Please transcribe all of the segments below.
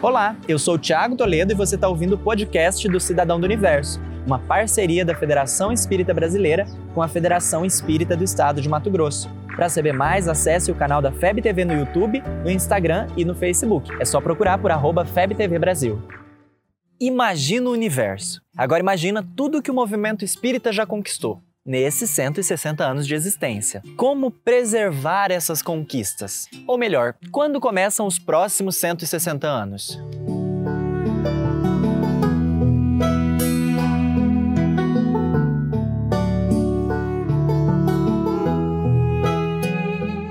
Olá, eu sou o Thiago Toledo e você está ouvindo o podcast do Cidadão do Universo, uma parceria da Federação Espírita Brasileira com a Federação Espírita do Estado de Mato Grosso. Para saber mais, acesse o canal da FEB TV no YouTube, no Instagram e no Facebook. É só procurar por arroba FebTV Brasil. Imagina o universo. Agora imagina tudo que o movimento espírita já conquistou nesses 160 anos de existência. Como preservar essas conquistas? Ou melhor, quando começam os próximos 160 anos?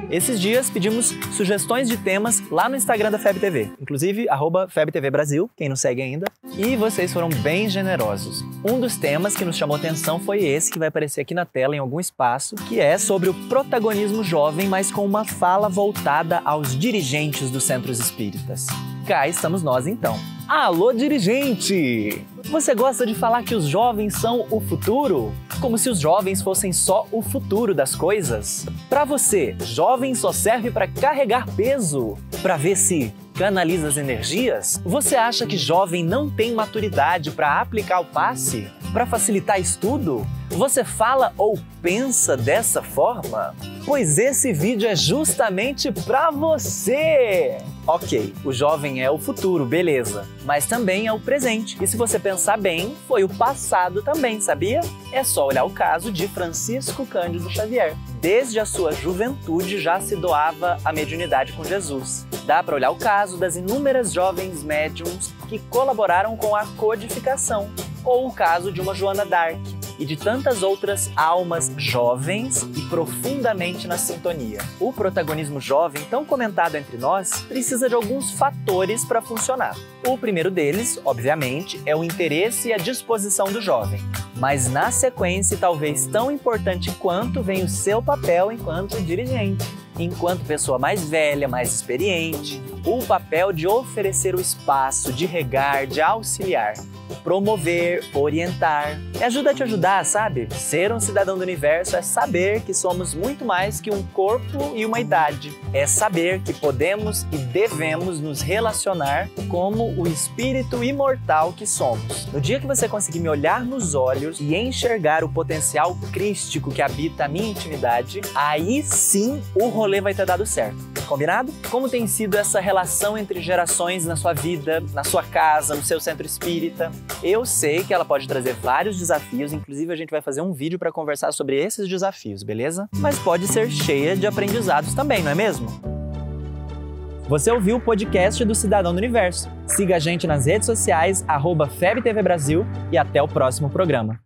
Esses dias pedimos sugestões de temas lá no Instagram da FebTV, TV, inclusive FebTV Brasil, quem não segue ainda, e vocês foram bem generosos. Um dos temas que nos chamou atenção foi esse que vai aparecer aqui na tela em algum espaço, que é sobre o protagonismo jovem, mas com uma fala voltada aos dirigentes dos centros espíritas. Cá estamos nós então. Alô, dirigente! Você gosta de falar que os jovens são o futuro? Como se os jovens fossem só o futuro das coisas? Para você, jovem só serve para carregar peso? Para ver se canaliza as energias? Você acha que jovem não tem maturidade para aplicar o passe? Para facilitar estudo? Você fala ou pensa dessa forma? Pois esse vídeo é justamente para você! Ok, o jovem é o futuro, beleza, mas também é o presente. E se você pensar bem, foi o passado também, sabia? É só olhar o caso de Francisco Cândido Xavier. Desde a sua juventude já se doava à mediunidade com Jesus. Dá para olhar o caso das inúmeras jovens médiums que colaboraram com a codificação, ou o caso de uma Joana Dark, e de tantas outras almas jovens e profundamente na sintonia. O protagonismo jovem, tão comentado entre nós, precisa de alguns fatores para funcionar. O primeiro deles, obviamente, é o interesse e a disposição do jovem. Mas na sequência, talvez tão importante quanto, vem o seu papel enquanto dirigente enquanto pessoa mais velha, mais experiente, o papel de oferecer o espaço, de regar, de auxiliar promover, orientar. Me ajuda a te ajudar, sabe? Ser um cidadão do universo é saber que somos muito mais que um corpo e uma idade. É saber que podemos e devemos nos relacionar como o espírito imortal que somos. No dia que você conseguir me olhar nos olhos e enxergar o potencial crístico que habita a minha intimidade, aí sim o rolê vai ter dado certo. Combinado? Como tem sido essa relação entre gerações na sua vida, na sua casa, no seu centro espírita? Eu sei que ela pode trazer vários desafios, inclusive a gente vai fazer um vídeo para conversar sobre esses desafios, beleza? Mas pode ser cheia de aprendizados também, não é mesmo? Você ouviu o podcast do Cidadão do Universo. Siga a gente nas redes sociais, arroba FebTV Brasil e até o próximo programa.